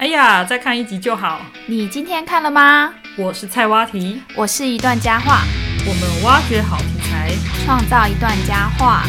哎呀，再看一集就好。你今天看了吗？我是菜蛙题，我是一段佳话，我们挖掘好题材，创造一段佳话。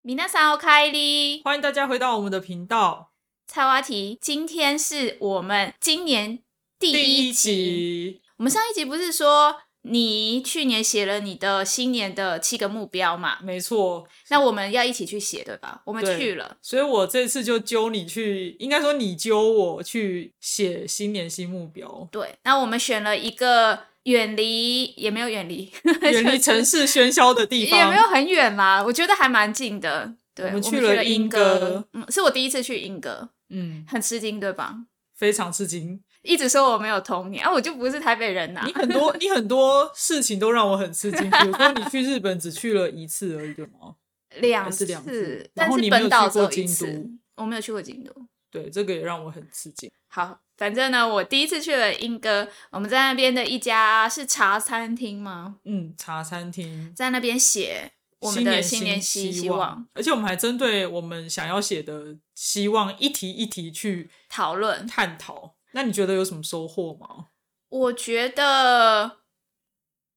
米娜桑开哩，欢迎大家回到我们的频道。菜蛙题，今天是我们今年第一集。我们上一集不是说你去年写了你的新年的七个目标嘛？没错，那我们要一起去写，对吧？我们去了，所以我这次就揪你去，应该说你揪我去写新年新目标，对。那我们选了一个远离，也没有远离，远离城市喧嚣的地方。也没有很远啦，我觉得还蛮近的。对，我们去了莺莺歌嗯，是我第一次去英歌，嗯，很吃惊，对吧？非常吃惊。一直说我没有童年，啊，我就不是台北人呐、你很多你很多事情都让我很吃惊，比如说你去日本只去了一次而已，对吗？两次两次但是后你没有本岛只去过京有一次都，我没有去过京都。对，这个也让我很吃惊。好，反正呢，我第一次去了英歌，我们在那边的一家是茶餐厅吗？嗯，茶餐厅。在那边写我们的新年希希望而且我们还针对我们想要写的希望一题一题去讨论。探讨。那你觉得有什么收获吗？我觉得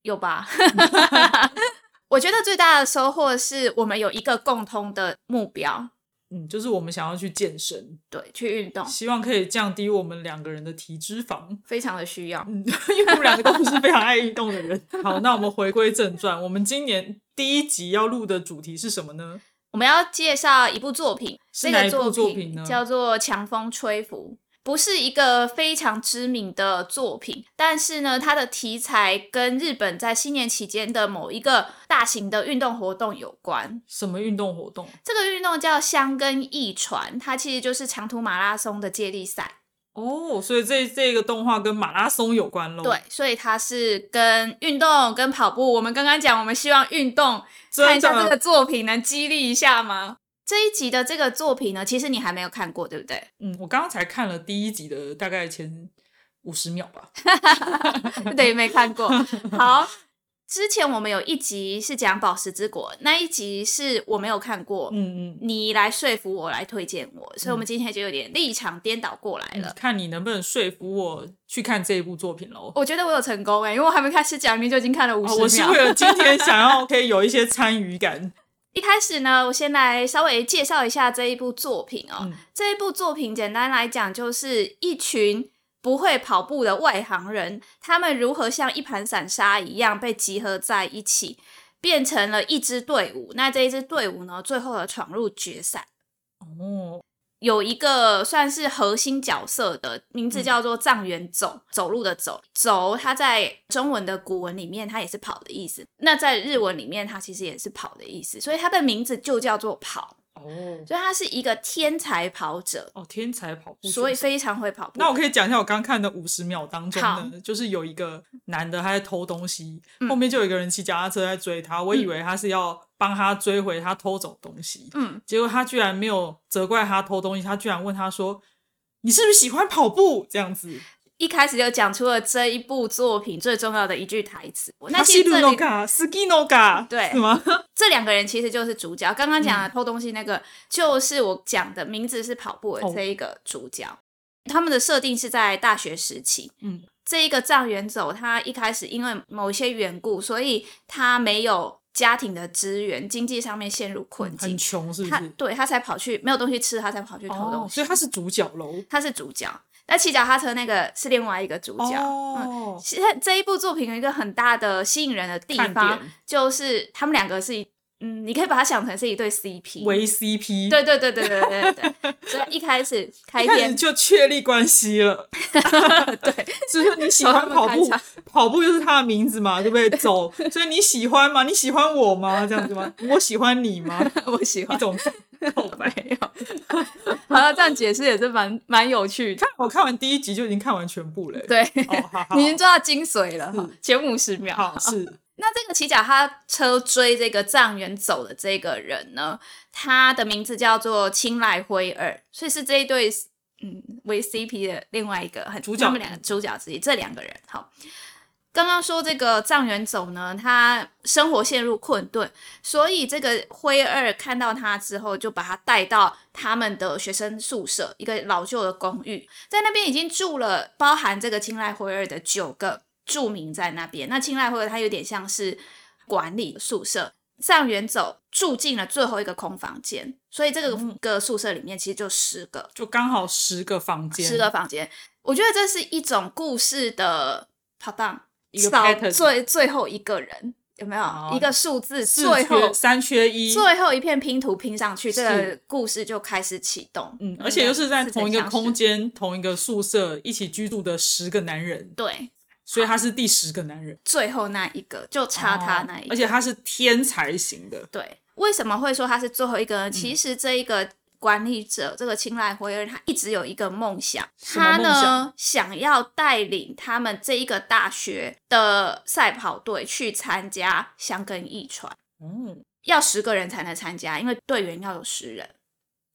有吧。我觉得最大的收获是我们有一个共通的目标，嗯，就是我们想要去健身，对，去运动，希望可以降低我们两个人的体脂肪。非常的需要。嗯，因为我们两个都不是非常爱运动的人。好，那我们回归正传，我们今年第一集要录的主题是什么呢？我们要介绍一部作品，这个是哪一部作作品呢叫做《强风吹拂》。不是一个非常知名的作品，但是呢，它的题材跟日本在新年期间的某一个大型的运动活动有关。什么运动活动？这个运动叫香根驿传，它其实就是长途马拉松的接力赛。哦，所以这这个动画跟马拉松有关喽。对，，所以它是跟运动、跟跑步。我们刚刚讲，我们希望运动看一下这个作品能激励一下吗？这一集的这个作品呢，其实你还没有看过，对不对？嗯，我刚刚才看了第一集的大概前五十秒吧。对，没看过。好，之前我们有一集是讲《宝石之国》，那一集是我没有看过，嗯嗯。你来说服我来推荐我，所以我们今天就有点立场颠倒过来了。看你能不能说服我去看这一部作品喽。我觉得我有成功哎、因为我还没开始讲，明明就已经看了五十秒。哦我是为了今天想要 可以有一些参与感。一开始呢，我先来稍微介绍一下这一部作品哦。嗯这一部作品简单来讲，就是一群不会跑步的外行人，他们如何像一盘散沙一样被集合在一起，变成了一支队伍。那这一支队伍呢，最后的闯入决赛。哦，有一个算是核心角色的名字嗯。叫做藏原走，走路的走，走，它在中文的古文里面，它也是跑的意思。那在日文里面，它其实也是跑的意思，所以它的名字就叫做跑。哦，所以他是一个天才跑者，哦，天才跑步，所以非常会跑步。那我可以讲一下我刚看的五十秒当中就是有一个男的他在偷东西，嗯。后面就有一个人骑脚踏车在追他，我以为他是要帮他追回他偷走的东西，嗯，结果他居然没有责怪他偷东西，他居然问他说：“你是不是喜欢跑步？”这样子，一开始就讲出了这一部作品最重要的一句台词。那他西其实这里鲁诺嘎，斯基诺嘎，对是吗？这两个人其实就是主角。刚刚讲嗯的偷东西那个，就是我讲的名字是跑步的哦这一个主角。他们的设定是在大学时期。嗯，这一个藏原走，他一开始因为某一些缘故，所以他没有家庭的资源，经济上面陷入困境很。穷是不他是？对他才跑去没有东西吃，他才跑去偷东哦，西。所以他是主角喽。他是主角，那骑脚踏车那个是另外一个主角。嗯，哦，其实这一部作品有一个很大的吸引人的地方，就是他们两个是一，嗯，你可以把它想成是一对 CP。为 CP，对对对对对对对对，所以一开始 开一开始篇，就确立关系了。对，就是你喜欢 跑步，跑步就是他的名字嘛，对不对？走，所以你喜欢吗？你喜欢我吗？这样子吗？我喜欢你吗？我喜欢。种告白。好了，这样解释也是蛮蛮有趣的。看我看完第一集就已经看完全部了。，对，已经抓到精髓了是，前五十秒。好是那这个骑脚踏车追这个藏原走的这个人呢，他的名字叫做青濑辉二，所以是这一对嗯为 CP 的另外一个很主角他们两个主角之一，这两个人好。刚刚说这个藏元走呢，他生活陷入困顿，所以这个辉二看到他之后，就把他带到他们的学生宿舍，一个老旧的公寓，在那边已经住了包含这个青睐辉二的九个住民在那边。那青睐辉二他有点像是管理宿舍，上元走住进了最后一个空房间，所以这个个宿舍里面其实就十个，就刚好十个房间，十个房间。我觉得这是一种故事的跑档。一个最最后一个人有没有一个数字？最后三缺一，最后一片拼图拼上去，这个故事就开始启动。嗯，而且又是在同一个空间、同一个宿舍一起居住的十个男人。对，所以他是第十个男人，最后那一个就差他那一个，而且他是天才型的。对，为什么会说他是最后一个呢？其实这一个。管理者这个青睐辉儿，他一直有一个梦想，他呢想要带领他们这一个大学的赛跑队去参加香根一传。嗯，要十个人才能参加，因为队员要有十人。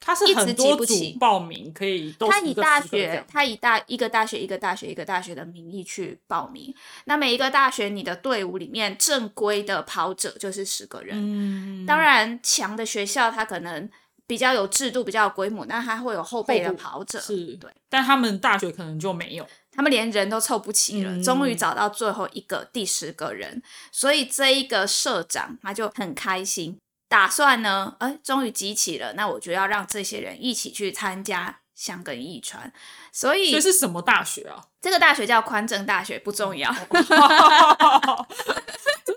他是很多组报名，可以他以大学，他以大一个大学一个大学一个大学的名义去报名。那每一个大学，你的队伍里面正规的跑者就是十个人。嗯，当然强的学校，他可能。比较有制度，比较有规模，那他会有后备的跑者，是对。但他们大学可能就没有，他们连人都凑不齐了。终于找到最后一个第十个人，所以这一个社长他就很开心，打算呢，哎，终于集齐了，那我就要让这些人一起去参加香根一传。所以这是什么大学啊？这个大学叫宽正大学，不重要。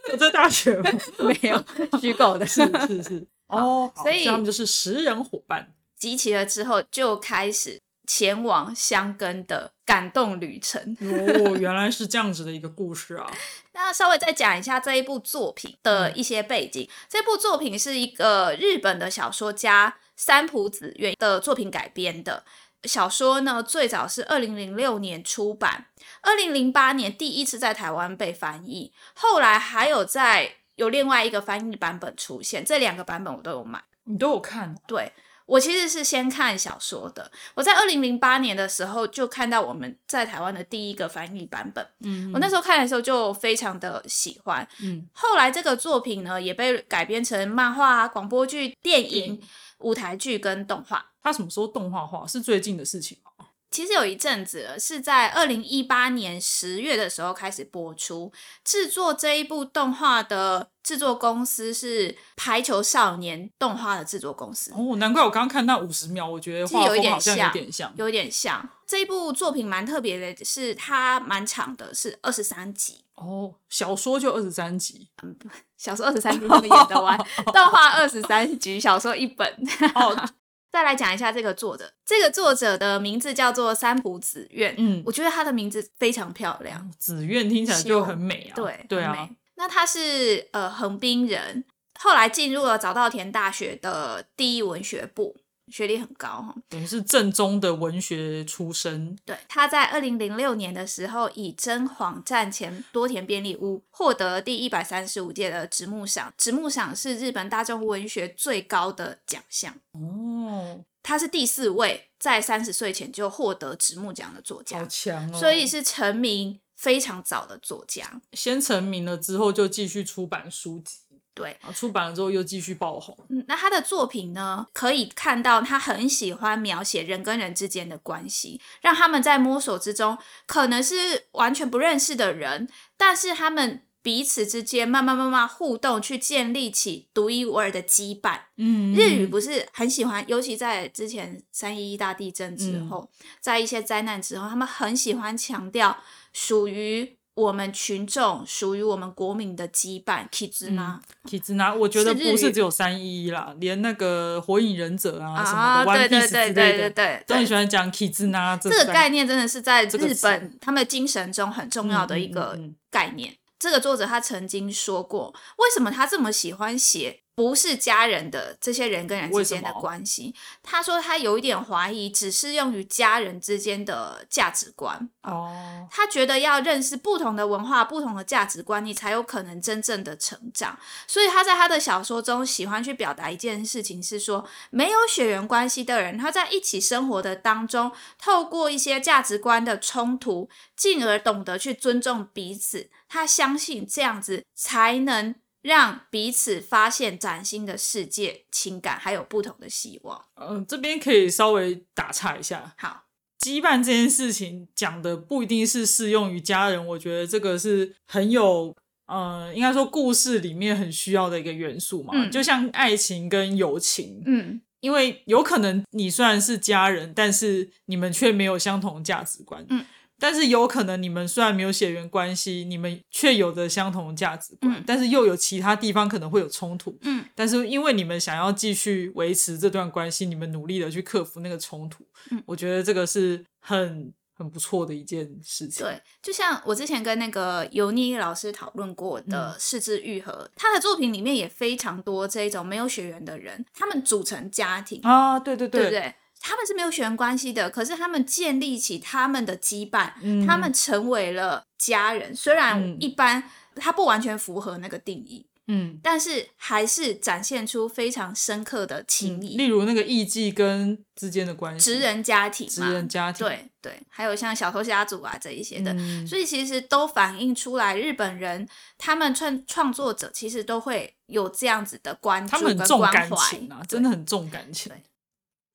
有这大学吗？没有，虚构的，是是 是。哦，所以他们就是十人伙伴，集齐了之后就开始前往香根的感动旅程。哦，原来是这样子的一个故事啊！那稍微再讲一下这一部作品的一些背景。这部作品是一个日本的小说家三浦子苑的作品改编的小说呢，最早是二零零六年出版，二零零八年第一次在台湾被翻译，后来还有在。有另外一个翻译版本出现，这两个版本我都有买，你都有看？对我其实是先看小说的，我在二零零八年的时候就看到我们在台湾的第一个翻译版本，嗯，我那时候看的时候就非常的喜欢，嗯，后来这个作品呢也被改编成漫画、广播剧、电影、舞台剧跟动画。它什么时候动画化？是最近的事情吗？其实有一阵子是在二零一八年十月的时候开始播出。制作这一部动画的制作公司是《排球少年》动画的制作公司。哦，难怪我刚刚看那五十秒，我觉得画风好像有点像，有点像。这一部作品蛮特别的，是它蛮长的，是二十三集。哦，小说就二十三集。嗯，小说二十三集怎么演得完？动画二十三集，小说一本。哦。再来讲一下这个作者，这个作者的名字叫做三浦子苑。嗯，我觉得他的名字非常漂亮，子苑听起来就很美啊。对对啊，那他是呃横滨人，后来进入了早稻田大学的第一文学部。学历很高哈，等于是正宗的文学出身。对，他在二零零六年的时候，以《真谎战前多田便利屋》获得第一百三十五届的直木赏。直木赏是日本大众文学最高的奖项哦。他是第四位在三十岁前就获得直木奖的作家，好强哦！所以是成名非常早的作家。先成名了之后，就继续出版书籍。对，出版了之后又继续爆红。嗯，那他的作品呢，可以看到他很喜欢描写人跟人之间的关系，让他们在摸索之中，可能是完全不认识的人，但是他们彼此之间慢慢慢慢互动，去建立起独一无二的羁绊。嗯，日语不是很喜欢，尤其在之前三一一大地震之后，在一些灾难之后，他们很喜欢强调属于。我们群众属于我们国民的羁绊，Kizuna，Kizuna，我觉得不是只有三一一啦，连那个火影忍者啊什么的，One Piece 之类的，都很喜欢讲 Kizuna。这个概念真的是在日本他们精神中很重要的一个概念。这个作者他曾经说过，为什么他这么喜欢写？不是家人的这些人跟人之间的关系，他说他有一点怀疑，只适用于家人之间的价值观。哦，他觉得要认识不同的文化、不同的价值观，你才有可能真正的成长。所以他在他的小说中喜欢去表达一件事情，是说没有血缘关系的人，他在一起生活的当中，透过一些价值观的冲突，进而懂得去尊重彼此。他相信这样子才能让彼此发现崭新的世界、情感，还有不同的希望。嗯，这边可以稍微打岔一下。好，羁绊这件事情讲的不一定是适用于家人，我觉得这个是很有，呃，应该说故事里面很需要的一个元素嘛。就像爱情跟友情，嗯。因为有可能你虽然是家人，但是你们却没有相同价值观。嗯，但是有可能你们虽然没有血缘关系，你们却有着相同的价值观，但是又有其他地方可能会有冲突。嗯，但是因为你们想要继续维持这段关系，你们努力的去克服那个冲突。嗯，我觉得这个是很。很不错的一件事情。对，就像我之前跟那个尤妮老师讨论过的《四肢愈合》，他的作品里面也非常多这一种没有血缘的人，他们组成家庭啊，对对对，对不对？他们是没有血缘关系的，可是他们建立起他们的羁绊，他们成为了家人。虽然一般他不完全符合那个定义。嗯，但是还是展现出非常深刻的情谊，例如那个艺妓跟之间的关系，直人家庭，直人家庭，对对，还有像小偷家族啊这一些的，所以其实都反映出来日本人他们创创作者其实都会有这样子的关注，他们很重感情啊，真的很重感情。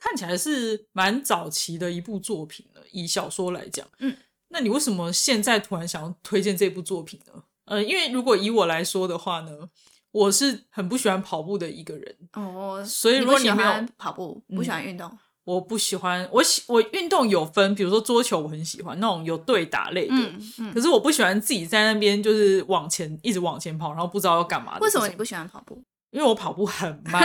看起来是蛮早期的一部作品了，以小说来讲，嗯，那你为什么现在突然想要推荐这部作品呢？呃，因为如果以我来说的话呢，我是很不喜欢跑步的一个人哦，所以如果你没有跑步，不喜欢运动，我不喜欢。我喜我运动有分，比如说桌球，我很喜欢那种有对打类的，嗯嗯。可是我不喜欢自己在那边就是往前一直往前跑，然后不知道要干嘛。为什么你不喜欢跑步？因为我跑步很慢，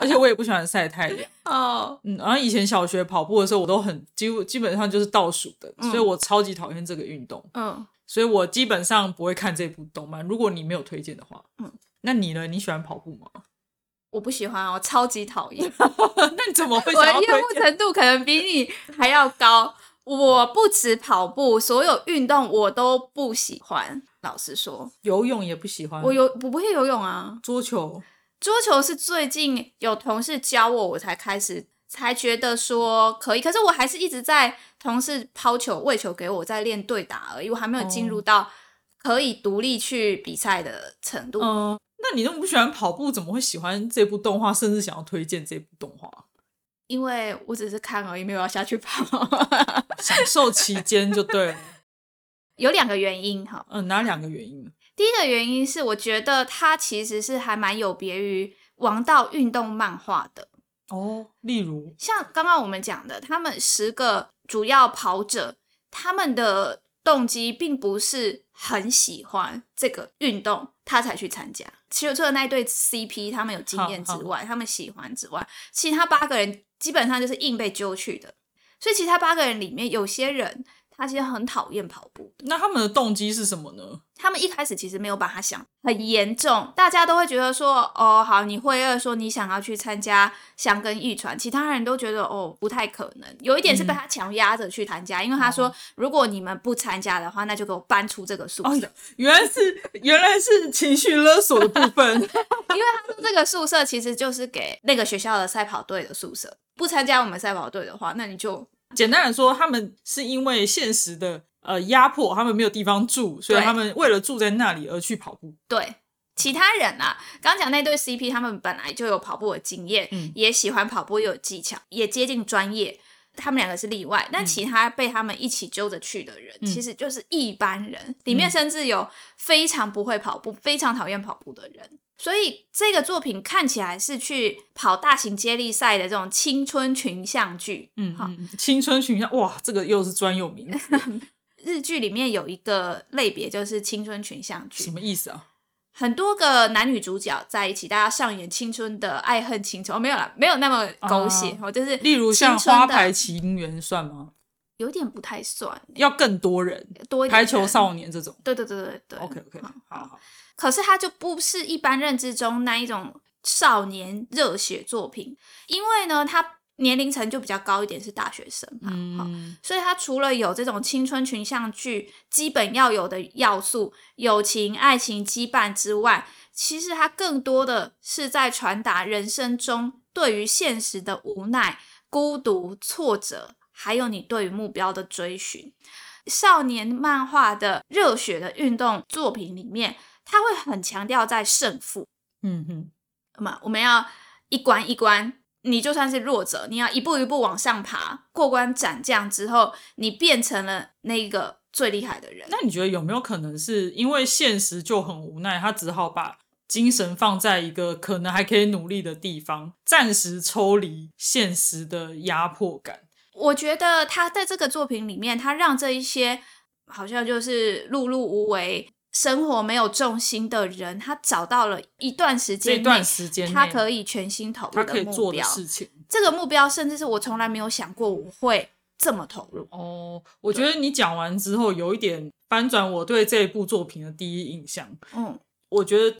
而且我也不喜欢晒太阳。哦，嗯，然后以前小学跑步的时候，我都很几乎基本上就是倒数的，所以我超级讨厌这个运动。嗯。所以我基本上不会看这部动漫。如果你没有推荐的话，嗯，那你呢？你喜欢跑步吗？我不喜欢，我超级讨厌。那你怎么会？我的厌恶程度可能比你还要高。我不止跑步，所有运动我都不喜欢。老实说，游泳也不喜欢。我游我不会游泳啊。桌球，桌球是最近有同事教我，我才开始。才觉得说可以，可是我还是一直在同事抛球、喂球给我，在练对打而已，我还没有进入到可以独立去比赛的程度。嗯，那你那么不喜欢跑步，怎么会喜欢这部动画，甚至想要推荐这部动画？因为我只是看而已，没有要下去跑，享受期间就对了。有两个原因哈，嗯，哪两个原因？第一个原因是我觉得它其实是还蛮有别于王道运动漫画的。哦，例如像刚刚我们讲的，他们十个主要跑者，他们的动机并不是很喜欢这个运动，他才去参加。其实除了那对 CP 他们有经验之外，他们喜欢之外，其他八个人基本上就是硬被揪去的。所以其他八个人里面，有些人。他其实很讨厌跑步，那他们的动机是什么呢？他们一开始其实没有把他想很严重，大家都会觉得说，哦，好，你会二说你想要去参加香根玉传，其他人都觉得哦不太可能。有一点是被他强压着去参加，因为他说，如果你们不参加的话，那就给我搬出这个宿舍。原来是原来是情绪勒索的部分，因为他说这个宿舍其实就是给那个学校的赛跑队的宿舍，不参加我们赛跑队的话，那你就。简单来说，他们是因为现实的呃压迫，他们没有地方住，所以他们为了住在那里而去跑步。对，其他人啊，刚讲那对 CP，他们本来就有跑步的经验，也喜欢跑步，又有技巧，也接近专业。他们两个是例外，但其他被他们一起揪着去的人，其实就是一般人，里面甚至有非常不会跑步、非常讨厌跑步的人。所以这个作品看起来是去跑大型接力赛的这种青春群像剧，嗯，好，青春群像，哇，这个又是专有名词。日剧里面有一个类别就是青春群像剧，什么意思啊？很多个男女主角在一起，大家上演青春的爱恨情仇，没有了，没有那么狗血，哦，就是例如像花牌情缘算吗？有点不太算，要更多人，多排球少年这种。对对对对对。OK OK，好好。可是它就不是一般认知中那一种少年热血作品，因为呢，它年龄层就比较高一点，是大学生嘛，嗯，所以它除了有这种青春群像剧基本要有的要素，友情、爱情、羁绊之外，其实它更多的是在传达人生中对于现实的无奈、孤独、挫折，还有你对于目标的追寻。少年漫画的热血的运动作品里面，他会很强调在胜负。嗯哼，那么我们要一关一关，你就算是弱者，你要一步一步往上爬，过关斩将之后，你变成了那个最厉害的人。那你觉得有没有可能是因为现实就很无奈，他只好把精神放在一个可能还可以努力的地方，暂时抽离现实的压迫感？我觉得他在这个作品里面，他让这一些好像就是碌碌无为、生活没有重心的人，他找到了一段时间这段时间内他可以全心投入他可以做的目标。事情。这个目标甚至是我从来没有想过我会这么投入。哦，我觉得你讲完之后，有一点翻转我对这部作品的第一印象。嗯，我觉得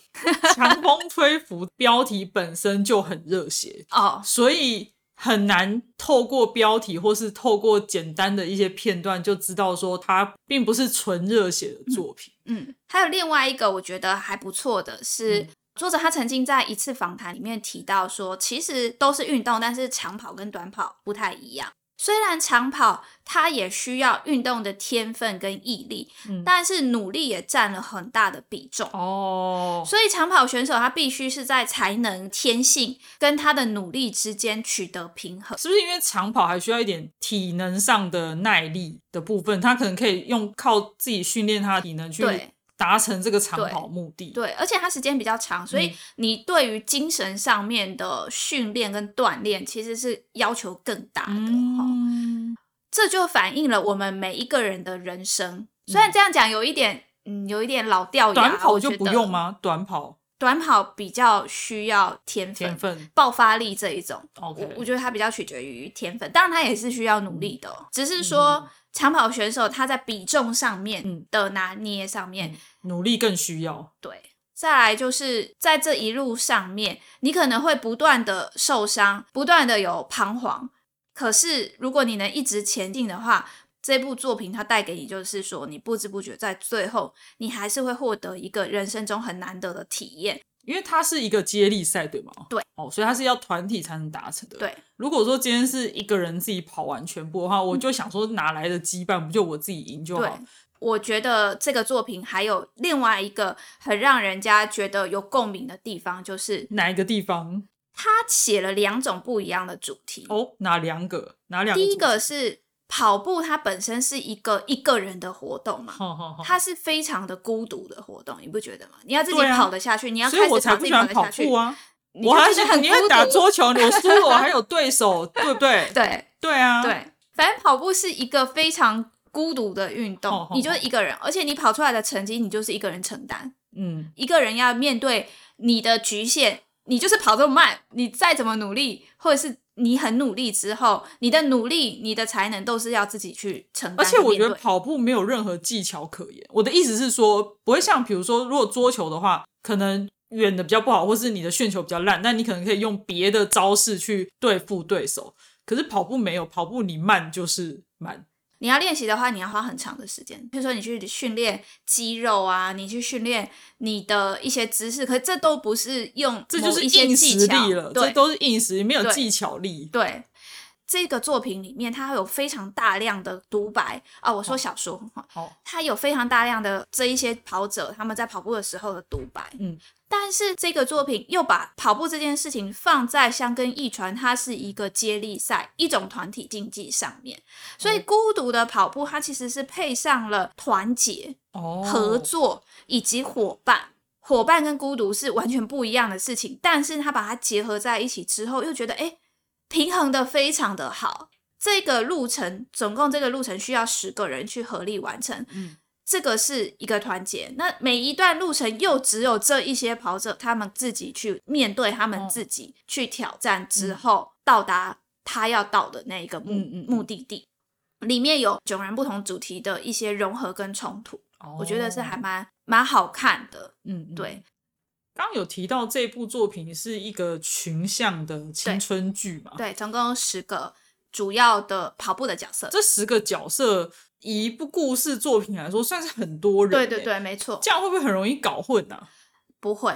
强风吹拂 标题本身就很热血，哦，所以很难透过标题或是透过简单的一些片段就知道说它并不是纯热血的作品。嗯，还有另外一个我觉得还不错的是，嗯作者他曾经在一次访谈里面提到说，其实都是运动，但是长跑跟短跑不太一样。虽然长跑它也需要运动的天分跟毅力，嗯但是努力也占了很大的比重。哦，所以长跑选手他必须是在才能、天性跟他的努力之间取得平衡。是不是因为长跑还需要一点体能上的耐力的部分？他可能可以用靠自己训练他的体能去对达成这个长跑目的。对，而且它时间比较长，所以嗯你对于精神上面的训练跟锻炼其实是要求更大的哈、嗯，这就反映了我们每一个人的人生。虽然这样讲有一点，嗯，有一点老掉牙，短跑就不用吗？短跑短跑比较需要天分、天分爆发力这一种。，OK，我我觉得它比较取决于天分，当然它也是需要努力的哦，只是嗯说长跑选手他在比重上面嗯的拿捏上面，努力更需要。对。再来就是在这一路上面，你可能会不断的受伤，不断的有彷徨。可是如果你能一直前进的话，这部作品它带给你就是说，你不知不觉在最后，你还是会获得一个人生中很难得的体验。因为它是一个接力赛，对吗？对，哦，所以它是要团体才能达成的。，对，如果说今天是一个人自己跑完全部的话，我就想说哪来的羁绊？不就我自己赢就对好？，我觉得这个作品还有另外一个很让人家觉得有共鸣的地方，就是哪一个地方？他写了两种不一样的主题。哦，哪两个？哪两个？第一个，是跑步，它本身是一个一个人的活动嘛，好好好，它是非常的孤独的活动，你不觉得吗？你要自己跑得下去，你要开始跑自己跑得下去步。啊！你我还是很孤独打桌球，我输了，我还有对手，对不对？对对啊，，对，反正跑步是一个非常孤独的运动，你就是一个人，而且你跑出来的成绩，你就是一个人承担。嗯，一个人要面对你的局限，你就是跑这么慢，你再怎么努力，或者是你很努力之后，你的努力、你的才能都是要自己去承担。而且我觉得跑步没有任何技巧可言。我的意思是说，不会像比如说，如果桌球的话，可能远的比较不好，或是你的旋球比较烂，但你可能可以用别的招式去对付对手。可是跑步没有，跑步你慢就是慢。你要练习的话，你要花很长的时间。比如说，你去训练肌肉啊，你去训练你的一些姿势，可是这都不是用这就是一些硬技巧实力了，这对都是硬实力，没有技巧力。对。这个作品里面，它有非常大量的独白啊、我说小说它有非常大量的这一些跑者他们在跑步的时候的独白，嗯，但是这个作品又把跑步这件事情放在香根一传，它是一个接力赛，一种团体竞技上面，所以孤独的跑步它其实是配上了团结、哦，合作以及伙伴。伙伴跟孤独是完全不一样的事情，但是他把它结合在一起之后，又觉得诶平衡的非常的好。这个路程总共这个路程需要十个人去合力完成，嗯这个是一个团结。那每一段路程又只有这一些跑者，他们自己去面对他们哦自己去挑战之后，到达他要到的那一个目、目的地。里面有迥然不同主题的一些融合跟冲突，我觉得是还哦蛮蛮好看的。嗯，嗯对，刚刚有提到这部作品是一个群像的青春剧嘛？对，总共有十个主要的跑步的角色。这十个角色以一部故事作品来说，算是很多人。对对，对，没错，这样会不会很容易搞混啊？不会。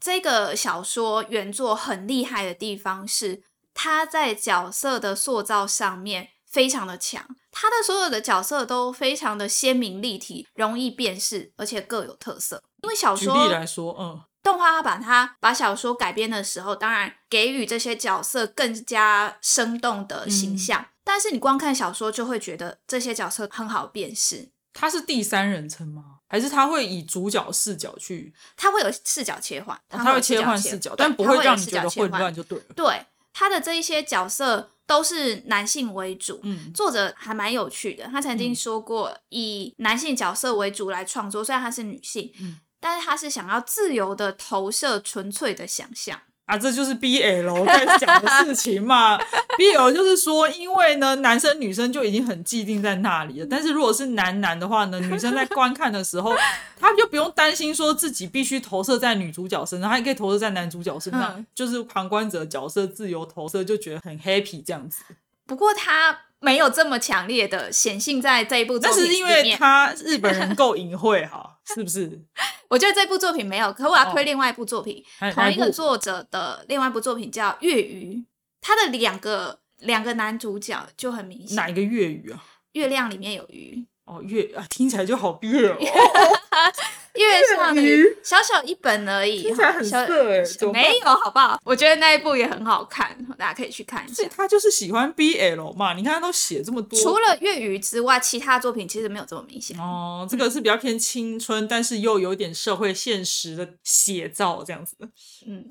这个小说原作很厉害的地方是，它在角色的塑造上面非常的强。他的所有的角色都非常的鲜明立体，容易辨识，而且各有特色。因为小举说例来说，嗯，动画他把它把小说改编的时候，当然给予这些角色更加生动的形象。但是你光看小说就会觉得这些角色很好辨识，他是第三人称吗？还是他会以主角视角去？他会有视角切换，哦他会切换视角，但不会让你觉得混乱就对了。对，他的这一些角色都是男性为主。嗯，作者还蛮有趣的，他曾经说过，以男性角色为主来创作，虽然他是女性，嗯但是他是想要自由的投射纯粹的想象。啊，这就是 BL 在讲的事情嘛。BL 就是说，因为呢，男生女生就已经很既定在那里了。但是如果是男男的话呢，女生在观看的时候，他就不用担心说自己必须投射在女主角身上，他也可以投射在男主角身上，嗯就是旁观者角色自由投射，就觉得很 happy 这样子。不过他没有这么强烈的显性在这一部作品里那是因为面。他日本人够隐晦哈，是不是？我觉得这部作品没有，可我要推另外一部作品，哪同一个作者的另外一部作品叫《月鱼》，他的两个两个男主角就很明显，哪一个粤语啊？月亮里面有鱼，哦，月啊，听起来就好 BL 哦。月上的鱼鱼，小小一本而已，听起来很小色欸怎么办没有好不好？我觉得那一部也很好看，大家可以去看一下。他就是喜欢 BL 嘛？你看他都写这么多，除了粤语之外，其他作品其实没有这么明显。哦，这个是比较偏青春，但是又有点社会现实的写照这样子。嗯，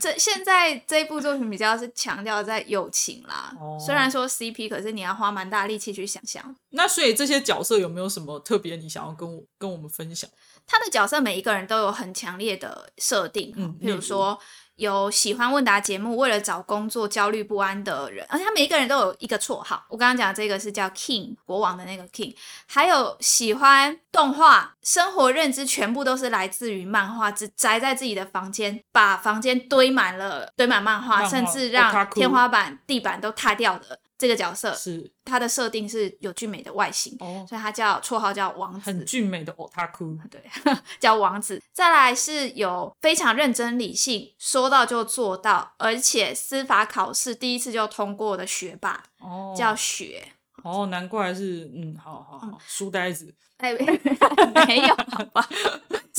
这现在这一部作品比较是强调在友情啦，哦虽然说 CP，可是你要花蛮大力气去想象。那所以这些角色有没有什么特别你想要跟我跟我们分享？他的角色每一个人都有很强烈的设定，嗯比如说有喜欢问答节目，为了找工作焦虑不安的人，而且他每一个人都有一个绰号。我刚刚讲这个是叫 King 国王的那个 King，还有喜欢动画，生活认知全部都是来自于漫画，只宅在自己的房间，把房间堆满了堆满漫画，漫画甚至让天花板、地板都塌掉的这个角色，是他的设定是有俊美的外形，哦，所以他叫绰号叫王子。很俊美的 otaku，对，叫王子。再来是有非常认真理性，说到就做到，而且司法考试第一次就通过的学霸，哦，叫雪。哦，难怪是嗯，好好好，书呆子，哎，没有，好吧，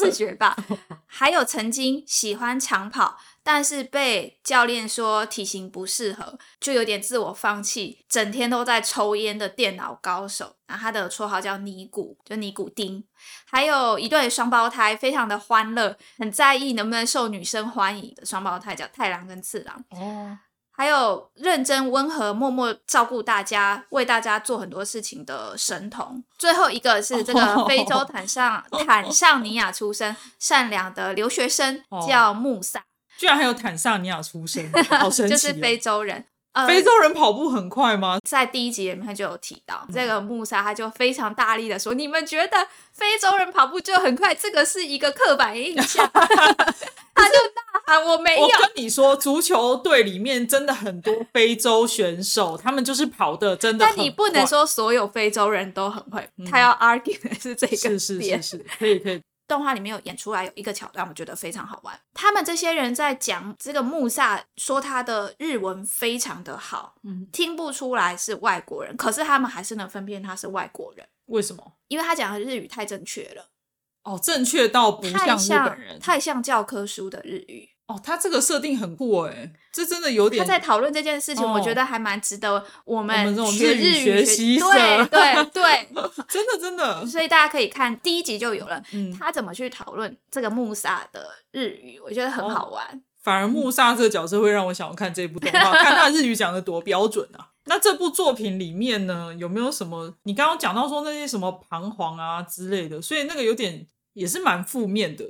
是学吧。还有曾经喜欢长跑，但是被教练说体型不适合，就有点自我放弃，整天都在抽烟的电脑高手。那他的绰号叫尼古，就尼古丁。还有一对双胞胎，非常的欢乐，很在意能不能受女生欢迎的双胞胎，叫太郎跟次郎。哦，还有认真温和、默默照顾大家、为大家做很多事情的神童。最后一个是这个非洲坦桑坦桑尼亚出生、善良的留学生，哦叫穆萨，居然还有坦桑尼亚出生，好神奇、哦！就是非洲人。呃，非洲人跑步很快吗？在第一集里面就有提到，嗯这个穆萨他就非常大力的说：“你们觉得非洲人跑步就很快？这个是一个刻板印象。” 他就大喊：“我没有我。跟你说，足球队里面真的很多非洲选手，他们就是跑的真”的很快。但你不能说所有非洲人都很会，他要 argue 的是这个是是是是，可以可以。动画里面有演出来有一个桥段，我觉得非常好玩。他们这些人在讲这个穆萨，说他的日文非常的好，嗯，听不出来是外国人，可是他们还是能分辨他是外国人，为什么？因为他讲的日语太正确了，哦，正确到不太像日本人。太像教科书的日语。哦，他这个设定很酷哎，这真的有点。他在讨论这件事情，哦我觉得还蛮值得我我们这种们学日语日学习者对对对，真的真的，所以大家可以看第一集就有了，嗯，他怎么去讨论这个穆萨的日语，我觉得很好玩。反而穆萨这个角色会让我想要看这部动画，看他日语讲的多标准啊。那这部作品里面呢，有没有什么？你刚刚讲到说那些什么彷徨啊之类的，所以那个有点也是蛮负面的。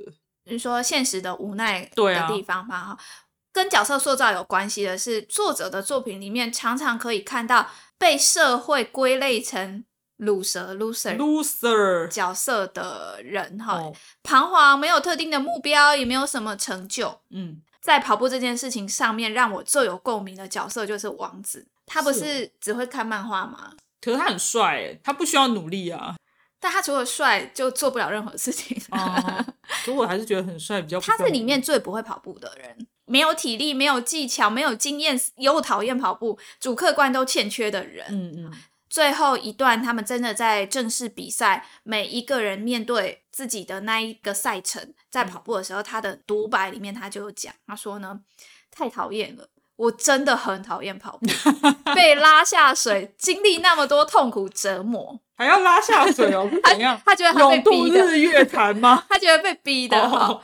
就是说现实的无奈的地方嘛，哈、跟角色塑造有关系的是，作者的作品里面常常可以看到被社会归类成卤蛇 loser Loser，角色的人，哈、哦，彷徨，没有特定的目标，也没有什么成就。嗯，在跑步这件事情上面，让我最有共鸣的角色就是王子。他不是是只会看漫画吗？可是他很帅哎，他不需要努力啊。但他除了帅，就做不了任何事情。哦，所以我还是觉得很帅，比较他是里面最不会跑步的人，没有体力，没有技巧，没有经验，又讨厌跑步，主客观都欠缺的人。嗯嗯，最后一段，他们真的在正式比赛，每一个人面对自己的那一个赛程，在跑步的时候，他的独白里面他就有讲，他说呢，太讨厌了，我真的很讨厌跑步，被拉下水，经历那么多痛苦折磨，还要拉下水哦，是怎样？他觉得他被逼的，日月潭吗？他觉得被逼的。哦好，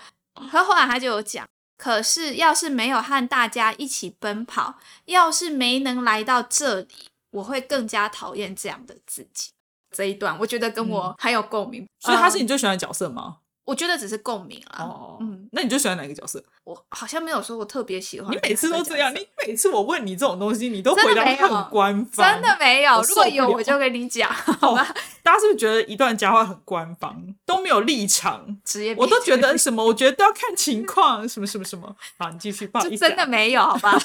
可后来他就有讲，可是要是没有和大家一起奔跑，要是没能来到这里，我会更加讨厌这样的自己。这一段我觉得跟我很有共鸣，所以他是嗯你最喜欢的角色吗？我觉得只是共鸣啊。哦，嗯，那你就喜欢哪个角色？我好像没有说我特别喜欢。你每次都这样，你每次我问你这种东西，你都回答很官方，真的没有，我如果有我就跟你讲，好吧？大家是不是觉得一段佳话很官方，都没有立场？职业病我都觉得什么，我觉得都要看情况，什么什么什么。好，你继续，不好意思啊，真的没有，好吧？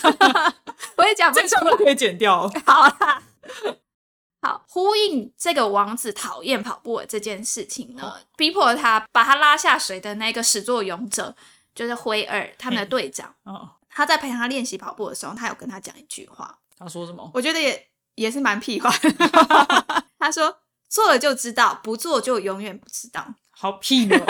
我也讲不出都可以剪掉。好啦，好，呼应这个王子讨厌跑步的这件事情呢，逼迫他把他拉下水的那个始作俑者，就是灰二他们的队长。哦，他在陪他练习跑步的时候，他有跟他讲一句话，他说什么？我觉得也也是蛮屁话。他说：“做了就知道，不做就永远不知道。好屁哦！”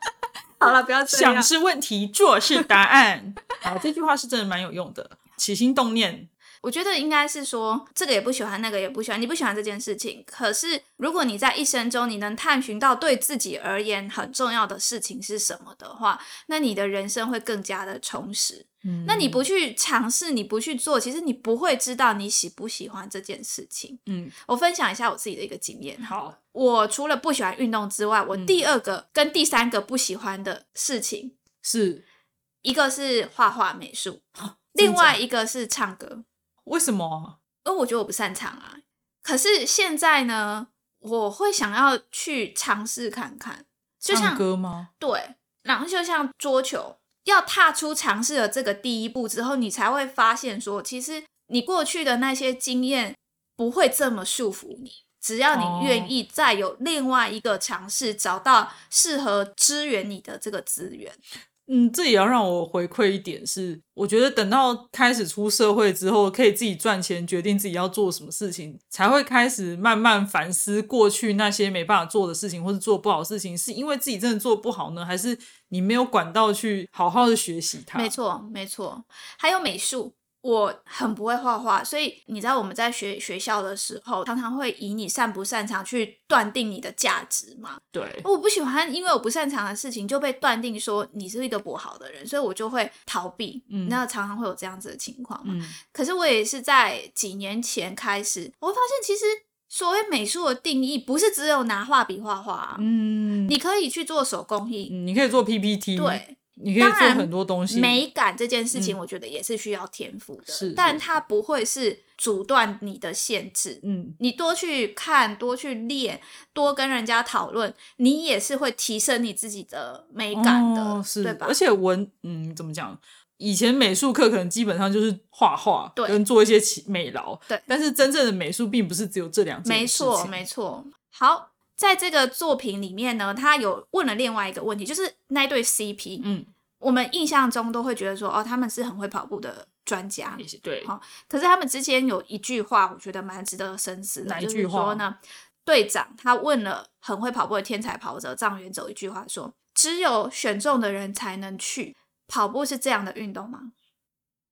好了，不要这样想。是问题，做是答案。好，这句话是真的蛮有用的。起心动念，我觉得应该是说，这个也不喜欢，那个也不喜欢，你不喜欢这件事情。可是，如果你在一生中你能探寻到对自己而言很重要的事情是什么的话，那你的人生会更加的充实。嗯那你不去尝试，你不去做，其实你不会知道你喜不喜欢这件事情。嗯，我分享一下我自己的一个经验。好，我除了不喜欢运动之外，我嗯第二个跟第三个不喜欢的事情，是一个是画画美术，真另外一个是唱歌。为什么？因为我觉得我不擅长啊。可是现在呢，我会想要去尝试看看，就唱像歌吗？对，然后就像桌球，要踏出尝试的这个第一步之后，你才会发现说，其实你过去的那些经验不会这么束缚你。只要哦你愿意再有另外一个尝试，找到适合支援你的这个资源，嗯，这也要让我回馈一点是，我觉得等到开始出社会之后，可以自己赚钱，决定自己要做什么事情，才会开始慢慢反思过去那些没办法做的事情，或是做不好事情，是因为自己真的做不好呢，还是你没有管道去好好的学习它？没，错，没错。还有美术，我很不会画画，所以你知道我们在学学校的时候，常常会以你擅不擅长去断定你的价值嘛。对，我不喜欢，因为我不擅长的事情就被断定说你是一个不好的人，所以我就会逃避。嗯那常常会有这样子的情况嘛。嗯，可是我也是在几年前开始，我会发现其实所谓美术的定义，不是只有拿画笔画画、啊，嗯，你可以去做手工艺，嗯你可以做 PPT，，对。你可以做很多东西，美感这件事情，嗯我觉得也是需要天赋的，但它不会是阻断你的限制。嗯，你多去看，多去练，多跟人家讨论，你也是会提升你自己的美感的，哦、是，对吧？而且文，嗯，怎么讲？以前美术课可能基本上就是画画，对跟做一些美劳，对但是真正的美术并不是只有这两件事情，没错，没错。好，在这个作品里面呢，他有问了另外一个问题，就是那对 CP，嗯，我们印象中都会觉得说，哦，他们是很会跑步的专家，也是对，好可是他们之间有一句话，我觉得蛮值得深思的，就是哪一句话？说呢，队长他问了很会跑步的天才跑者张元走一句话说：“只有选中的人才能去跑步，是这样的运动吗？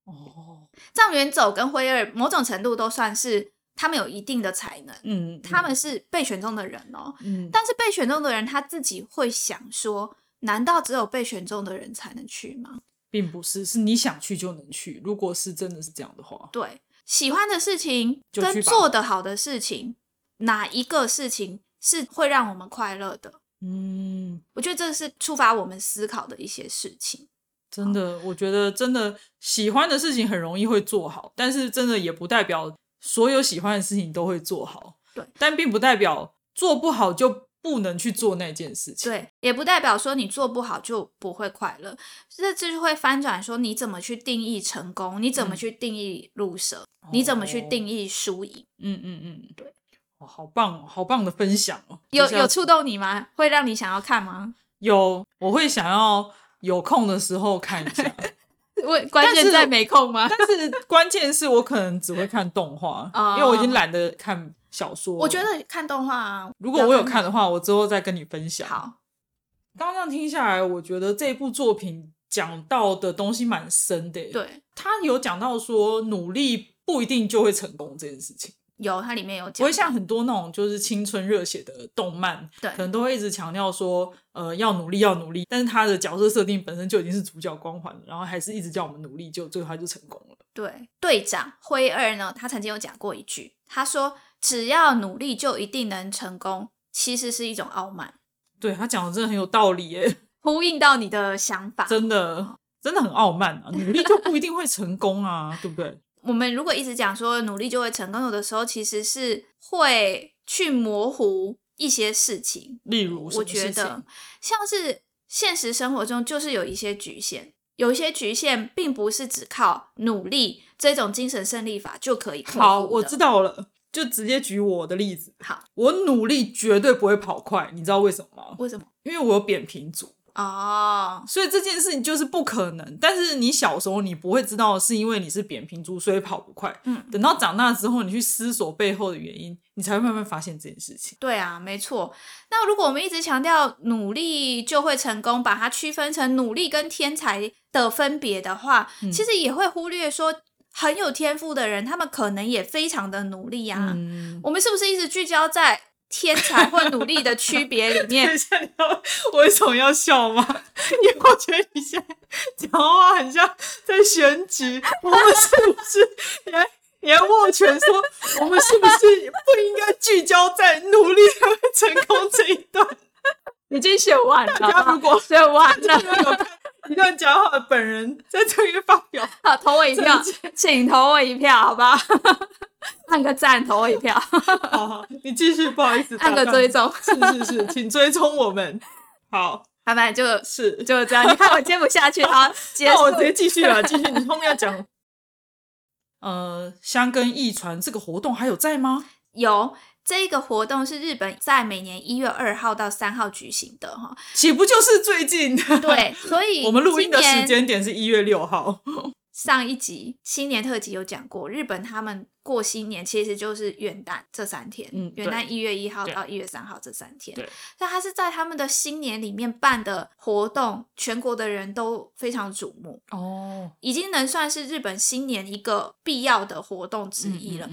哦，？”藏元走跟辉二某种程度都算是他们有一定的才能，嗯，他们是被选中的人哦。嗯，但是被选中的人他自己会想说：难道只有被选中的人才能去吗？并不是，是你想去就能去。如果是真的是这样的话，对，喜欢的事情跟做得好的事情，哪一个事情是会让我们快乐的？嗯，我觉得这是触发我们思考的一些事情。真的，我觉得真的喜欢的事情很容易会做好，但是真的也不代表所有喜欢的事情都会做好。对，但并不代表做不好就不能去做那件事情。对，也不代表说你做不好就不会快乐，这就是会翻转说你怎么去定义成功，你怎么嗯去定义入舍，你怎么去哦定义输赢，嗯嗯嗯，对，哦，好棒哦，好棒的分享哦！有有触动你吗？会让你想要看吗？有，我会想要有空的时候看一下。我关键在没空吗？但是关键是我可能只会看动画，因为我已经懒得看小说。我觉得看动画，啊如果我有看的话，我之后再跟你分享。好，刚刚听下来，我觉得这部作品讲到的东西蛮深的。对，他有讲到说努力不一定就会成功这件事情。有，它里面有讲，不会像很多那种就是青春热血的动漫，对，可能都会一直强调说，呃，要努力，要努力。但是他的角色设定本身就已经是主角光环了，然后还是一直叫我们努力，就最后他就成功了。对，队长辉二呢，他曾经有讲过一句，他说：“只要努力就一定能成功。”其实是一种傲慢。对他讲的真的很有道理耶，呼应到你的想法，真的真的很傲慢啊！努力就不一定会成功啊，对不对？我们如果一直讲说努力就会成功，有的时候其实是会去模糊一些事情。例如，我觉得像是现实生活中就是有一些局限，有一些局限并不是只靠努力这种精神胜利法就可以。好，我知道了，就直接举我的例子。好，我努力绝对不会跑快，你知道为什么吗？为什么？因为我有扁平足。哦，所以这件事情就是不可能。但是你小时候你不会知道，是因为你是扁平足，所以跑不快。嗯，等到长大之后，你去思索背后的原因，你才会慢慢发现这件事情。对啊，没错。那如果我们一直强调努力就会成功，把它区分成努力跟天才的分别的话，其实也会忽略说很有天赋的人，他们可能也非常的努力啊。我们是不是一直聚焦在？天才或努力的区别里 面，等一下，你要我为什么要笑吗？因为我觉得你现在讲话很像在选举，我们是不是？你还你还握拳说，我们是不是不应该聚焦在努力才会成功这一段？已经选完了，大家如果选完了，有看一段讲话的本人在这边发表，好，投我一票，请投我一票，好吧？按个赞，投我一票。好好，你继续，不好意思，按个追踪，是是是，请追踪我们。好，拜拜，就是就这样。你看我接不下去，好，那我直接继续了，继续。你后面要讲，呃，香根一传这个活动还有在吗？有，这个活动是日本在每年一月二号到三号举行的，哈，岂不就是最近？对，所以 我们录音的时间点是一月六号。上一集新年特辑有讲过，日本他们过新年其实就是元旦这三天，嗯，元旦一月一号到一月三号这三天，对，那他是在他们的新年里面办的活动，全国的人都非常瞩目哦，已经能算是日本新年一个必要的活动之一了。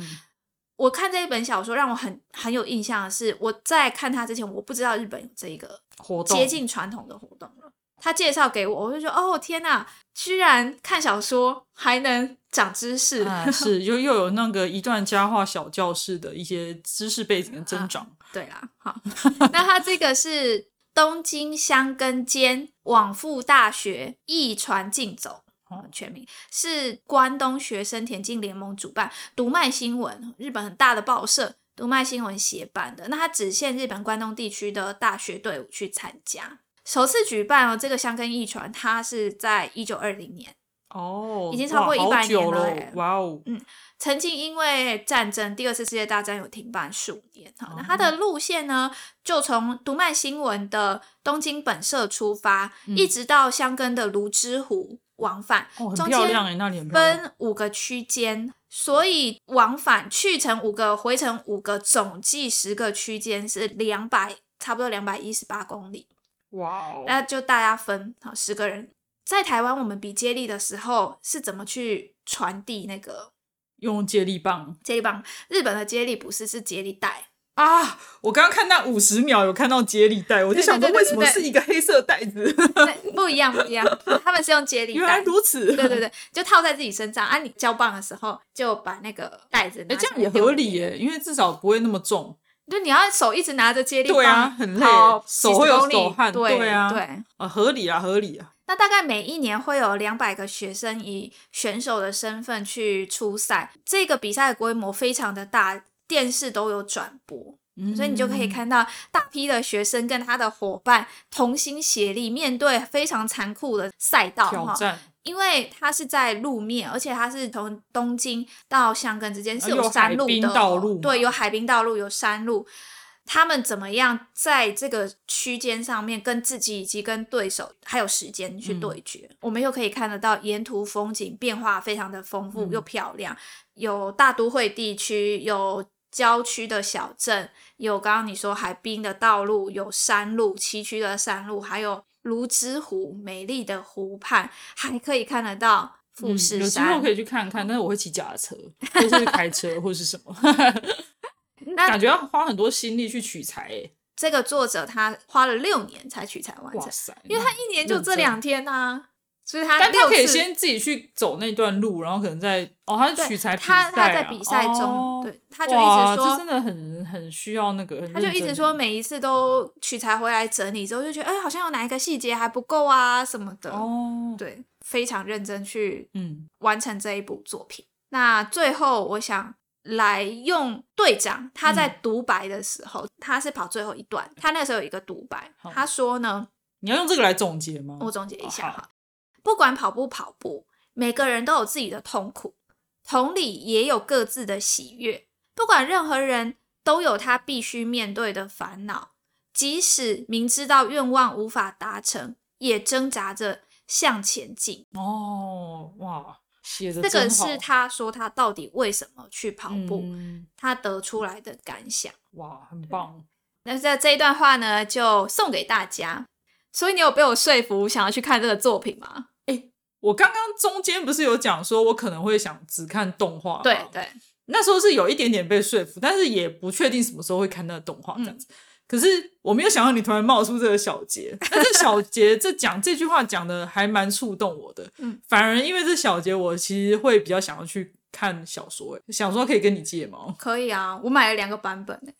我看这一本小说让我很很有印象的是，我在看它之前，我不知道日本有这一个活动接近传统的活动了。他介绍给我，我就说哦天哪，居然看小说还能长知识，是又又有那个一段佳话小教室的一些知识背景的增长。对啦，好，那他这个是东京香根间往复大学一传竞走，全名是关东学生田径联盟主办，读卖新闻日本很大的报社读卖新闻协办的，那他只限日本关东地区的大学队伍去参加。首次举办哦，这个香根一传，它是在一九二零年哦，已经超过一百年了，哇哦，嗯，曾经因为战争，第二次世界大战有停办数年哈。那它的路线呢，就从读卖新闻的东京本社出发，一直到香根的芦之湖往返，哦，很漂亮那里分五个区间，所以往返去程五个，回程五个，总计十个区间是两百，差不多两百一十八公里。哇哦！那就大家分好十个人，在台湾我们比接力的时候是怎么去传递那个？用接力棒。接力棒，日本的接力不是是接力带啊！我刚刚看那五十秒有看到接力带，我就想说为什么是一个黑色袋子？不一样不一样，他们是用接力带。原来如此。对对对，就套在自己身上啊！你交棒的时候就把那个袋子，哎，这样也合理耶，因为至少不会那么重。就你要手一直拿着接力棒，对啊，很累，手会有手汗，对啊，对，啊，合理啊，合理啊。那大概每一年会有两百个学生以选手的身份去出赛，这个比赛的规模非常的大，电视都有转播，所以你就可以看到大批的学生跟他的伙伴同心协力，面对非常残酷的赛道挑战。因为它是在路面，而且它是从东京到香根之间是有山路的，对，有海滨道路，有山路。他们怎么样在这个区间上面跟自己以及跟对手还有时间去对决。我们又可以看得到沿途风景变化非常的丰富又漂亮，有大都会地区，有郊区的小镇，有刚刚你说海滨的道路，有山路崎岖的山路，还有泸沽湖美丽的湖畔，还可以看得到富士有机山。会可以去看看，但是我会骑脚踏车，或是开车，或是什么，那感觉要花很多心力去取材诶。这个作者他花了六年才取材完成，哇塞！因为他一年就这两天呐、所以他但他可以先自己去走那段路，然后可能在哦，他是取材比他他在啊比赛中，哦对，他就一直说这真的很很需要那个，他就一直说，每一次都取材回来整理之后，就觉得哎、好像有哪一个细节还不够啊什么的。哦，对，非常认真去嗯完成这一部作品。那最后，我想来用队长他在独白的时候，他是跑最后一段，他那时候有一个独白，他说呢，你要用这个来总结吗？我总结一下哈，不管跑步跑步，每个人都有自己的痛苦，同理也有各自的喜悦。不管任何人都有他必须面对的烦恼，即使明知道愿望无法达成，也挣扎着向前进。哦，哇，写的这个是他说他到底为什么去跑步，嗯、他得出来的感想。哇，很棒。那在这一段话呢，就送给大家。所以你有被我说服，想要去看这个作品吗？我刚刚中间不是有讲说，我可能会想只看动画吗，对对，那时候是有一点点被说服，但是也不确定什么时候会看那个动画这样子。可是我没有想到你突然冒出这个小杰，但是小杰这讲这句话讲的还蛮触动我的。嗯，反而因为这小杰，我其实会比较想要去看小说，诶想说可以跟你借吗？可以啊，我买了两个版本呢。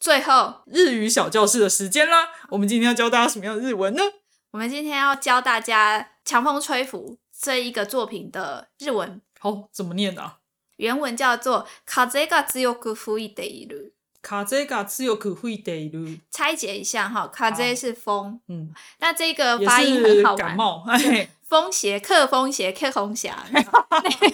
最后，日语小教室的时间啦，我们今天要教大家什么样的日文呢？我们今天要教大家《强风吹拂》这一个作品的日文好，怎么念啊？原文叫做“風が強く吹いている卡这个強く吹いている，”。拆解一下哈，風是风，嗯，那这个也发音是很好玩。感冒，哎，风邪、克风邪、克红霞，那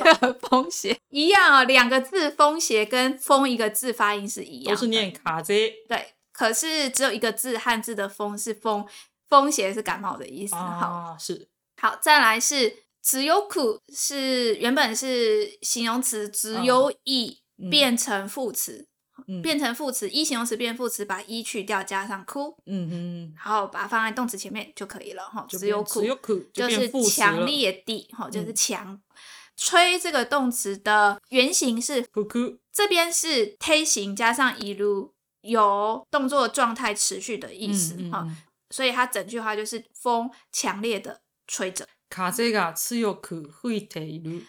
个风邪一样哦，两个字风邪跟风一个字发音是一样的，都是念卡这对。可是只有一个字汉字的风是风， 风邪是感冒的意思。好，啊，是。好，再来是只有苦是原本是形容词，只有以嗯。变成副词，嗯。变成副词，一形容词变副词，把一去掉，加上哭，嗯嗯，然后把它放在动词前面就可以了哈。只有苦。就就是强烈地哈，就是嗯强。吹这个动词的原型是这边是推形加上一路，有动作状态持续的意思哈、嗯嗯所以它整句话就是风强烈的吹着。卡这个強く吹いている。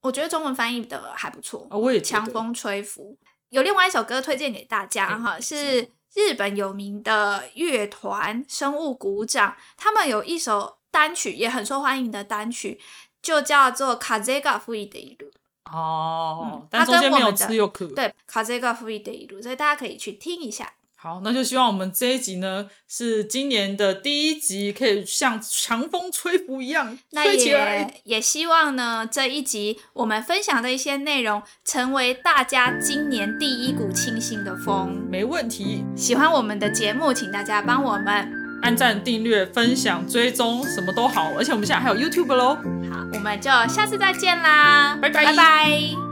我觉得中文翻译的还不错，啊，我也觉得强风吹拂。有另外一首歌推荐给大家哎哈，是日本有名的乐团生物鼓掌，他们有一首单曲也很受欢迎的单曲，就叫做《風が吹いている》。哦嗯，但它中间没有跟我们的強く。对，風が吹いている，所以大家可以去听一下。 好，那就希望我们这一集呢是今年的第一集，可以像强风吹拂一样那吹起来。也也希望呢，这一集我们分享的一些内容，成为大家今年第一股清新的风。没问题，喜欢我们的节目，请大家帮我们按赞、订阅、分享、追踪，什么都好。而且我们现在还有 YouTube 喽。好，我们就下次再见啦，拜拜拜拜